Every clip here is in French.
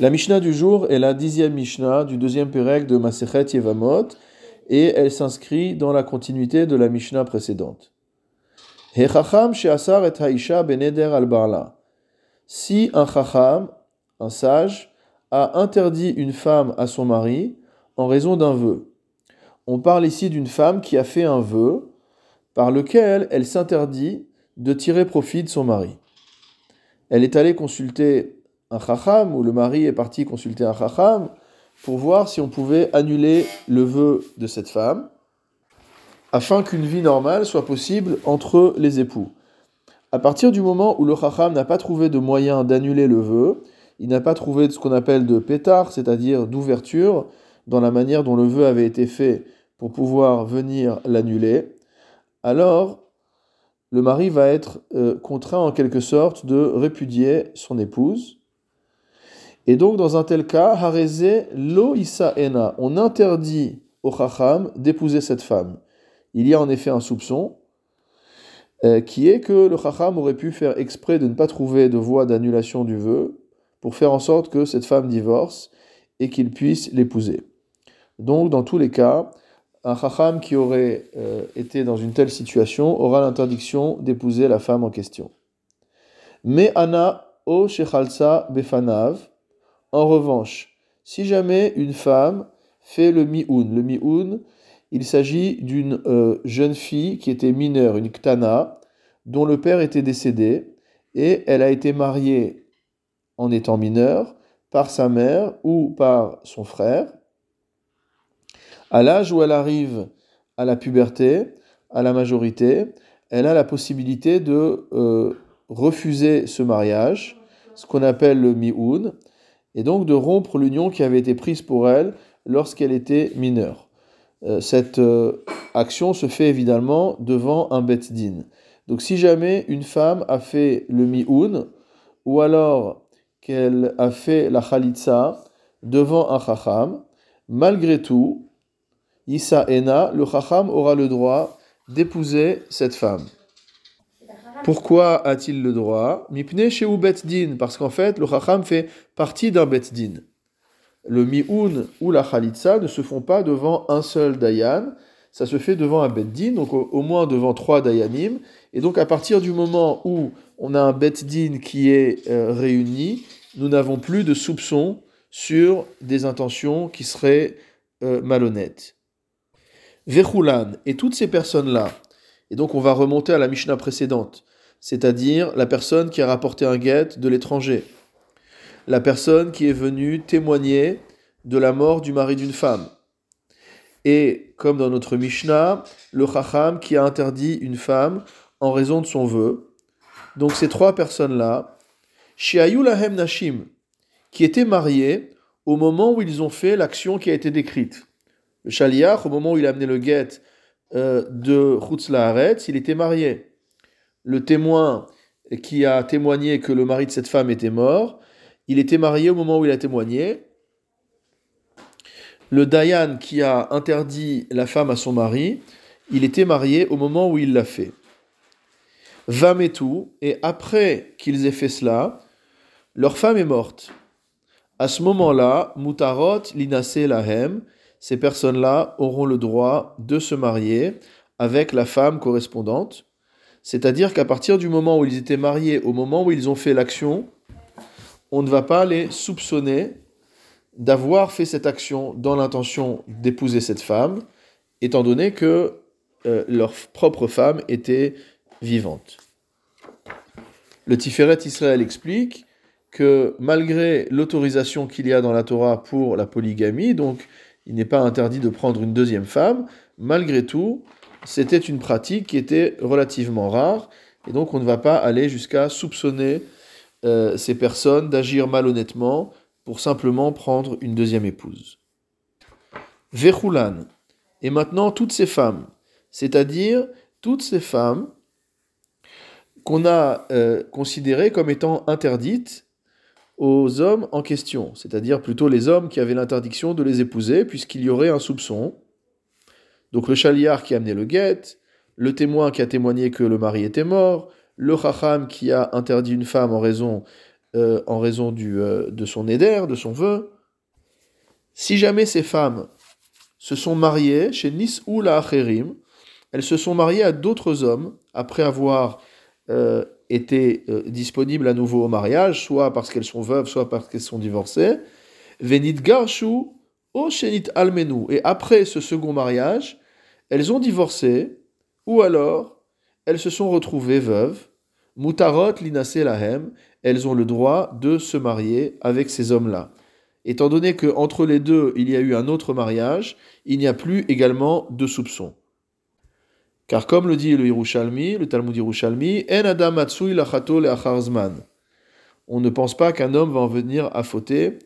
La Mishnah du jour est la dixième Mishnah du deuxième Pérec de Masechet Yevamot et elle s'inscrit dans la continuité de la Mishnah précédente. Et barla. Si un chacham, un sage, a interdit une femme à son mari en raison d'un vœu. On parle ici d'une femme qui a fait un vœu par lequel elle s'interdit de tirer profit de son mari. Elle est allée consulter un chacham, ou le mari est parti consulter un chacham, pour voir si on pouvait annuler le vœu de cette femme, afin qu'une vie normale soit possible entre les époux. À partir du moment où le chacham n'a pas trouvé de moyen d'annuler le vœu, il n'a pas trouvé de ce qu'on appelle de pétard, c'est-à-dire d'ouverture, dans la manière dont le vœu avait été fait pour pouvoir venir l'annuler, alors le mari va être euh, contraint en quelque sorte de répudier son épouse, et donc, dans un tel cas, Hareze lo ena, on interdit au chacham d'épouser cette femme. Il y a en effet un soupçon, euh, qui est que le chacham aurait pu faire exprès de ne pas trouver de voie d'annulation du vœu, pour faire en sorte que cette femme divorce et qu'il puisse l'épouser. Donc, dans tous les cas, un chacham qui aurait euh, été dans une telle situation aura l'interdiction d'épouser la femme en question. Mais Anna o shechalsa befanav, en revanche, si jamais une femme fait le mi'oun, le mi'oun, il s'agit d'une euh, jeune fille qui était mineure, une ktana, dont le père était décédé, et elle a été mariée en étant mineure par sa mère ou par son frère. À l'âge où elle arrive à la puberté, à la majorité, elle a la possibilité de euh, refuser ce mariage, ce qu'on appelle le mi'oun, et donc de rompre l'union qui avait été prise pour elle lorsqu'elle était mineure. Euh, cette euh, action se fait évidemment devant un bet din. Donc si jamais une femme a fait le mi'oun, ou alors qu'elle a fait la khalitsa devant un chacham, malgré tout, Issa Ena, le chacham aura le droit d'épouser cette femme. Pourquoi a-t-il le droit? Mipne chez din, parce qu'en fait, le chacham fait partie d'un bet din. Le mi'un ou la khalitsa ne se font pas devant un seul dayan, ça se fait devant un bet din, donc au, moins devant trois dayanim. Et donc à partir du moment où on a un bet din qui est euh, réuni, nous n'avons plus de soupçons sur des intentions qui seraient euh, malhonnêtes. Vechulan, et toutes ces personnes-là, et donc on va remonter à la Mishnah précédente, c'est-à-dire la personne qui a rapporté un guet de l'étranger, la personne qui est venue témoigner de la mort du mari d'une femme, et comme dans notre Mishnah, le Chacham qui a interdit une femme en raison de son vœu. Donc ces trois personnes-là, Shiayulahem Nashim, qui étaient mariées au moment où ils ont fait l'action qui a été décrite. Le Shaliach, au moment où il a amené le guet euh, de Chutz Laaretz, il était marié le témoin qui a témoigné que le mari de cette femme était mort, il était marié au moment où il a témoigné. Le Dayan qui a interdit la femme à son mari, il était marié au moment où il l'a fait. tout et après qu'ils aient fait cela, leur femme est morte. À ce moment-là, Mutarot linase lahem, ces personnes-là auront le droit de se marier avec la femme correspondante. C'est-à-dire qu'à partir du moment où ils étaient mariés, au moment où ils ont fait l'action, on ne va pas les soupçonner d'avoir fait cette action dans l'intention d'épouser cette femme, étant donné que euh, leur propre femme était vivante. Le Tiferet Israël explique que malgré l'autorisation qu'il y a dans la Torah pour la polygamie, donc il n'est pas interdit de prendre une deuxième femme, malgré tout, c'était une pratique qui était relativement rare, et donc on ne va pas aller jusqu'à soupçonner euh, ces personnes d'agir malhonnêtement pour simplement prendre une deuxième épouse. Vechulan, et maintenant toutes ces femmes, c'est-à-dire toutes ces femmes qu'on a euh, considérées comme étant interdites aux hommes en question, c'est-à-dire plutôt les hommes qui avaient l'interdiction de les épouser, puisqu'il y aurait un soupçon, donc le chaliar qui a amené le guet, le témoin qui a témoigné que le mari était mort, le chacham qui a interdit une femme en raison euh, en raison euh, de son éder, de son vœu. Si jamais ces femmes se sont mariées chez Nis ou la elles se sont mariées à d'autres hommes après avoir euh, été disponibles à nouveau au mariage, soit parce qu'elles sont veuves, soit parce qu'elles sont divorcées. Venit Garshu o Shenit. Et après ce second mariage, elles ont divorcé, ou alors elles se sont retrouvées veuves. Mutarot linase lahem, elles ont le droit de se marier avec ces hommes-là. Étant donné qu'entre les deux, il y a eu un autre mariage, il n'y a plus également de soupçons. Car comme le dit le Yerushalmi, le Talmud Yerushalmi, En adam lachato On ne pense pas qu'un homme va en venir à fauter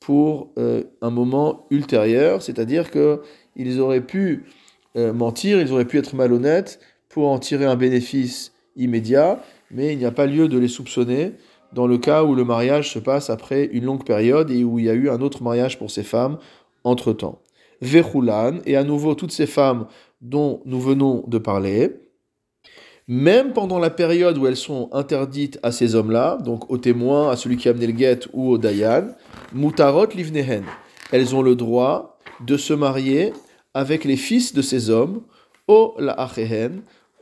pour euh, un moment ultérieur, c'est-à-dire qu'ils auraient pu euh, mentir, ils auraient pu être malhonnêtes pour en tirer un bénéfice immédiat, mais il n'y a pas lieu de les soupçonner dans le cas où le mariage se passe après une longue période et où il y a eu un autre mariage pour ces femmes entre-temps. Vechulan, et à nouveau toutes ces femmes dont nous venons de parler, même pendant la période où elles sont interdites à ces hommes-là, donc aux témoins, à celui qui a amené le guet ou au dayan, mutarot livnehen, elles ont le droit de se marier avec les fils de ces hommes, au la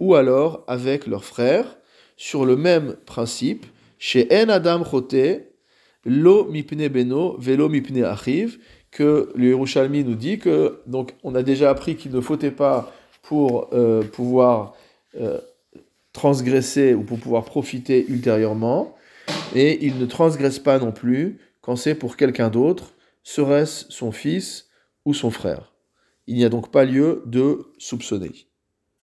ou alors avec leurs frères, sur le même principe, chez En Adam Chote, Lo Mipne Beno, Velo Mipne Achiv, que le Yerushalmi nous dit que, donc, on a déjà appris qu'il ne fautait pas pour euh, pouvoir euh, transgresser ou pour pouvoir profiter ultérieurement, et il ne transgresse pas non plus quand c'est pour quelqu'un d'autre, serait-ce son fils ou son frère. Il n'y a donc pas lieu de soupçonner.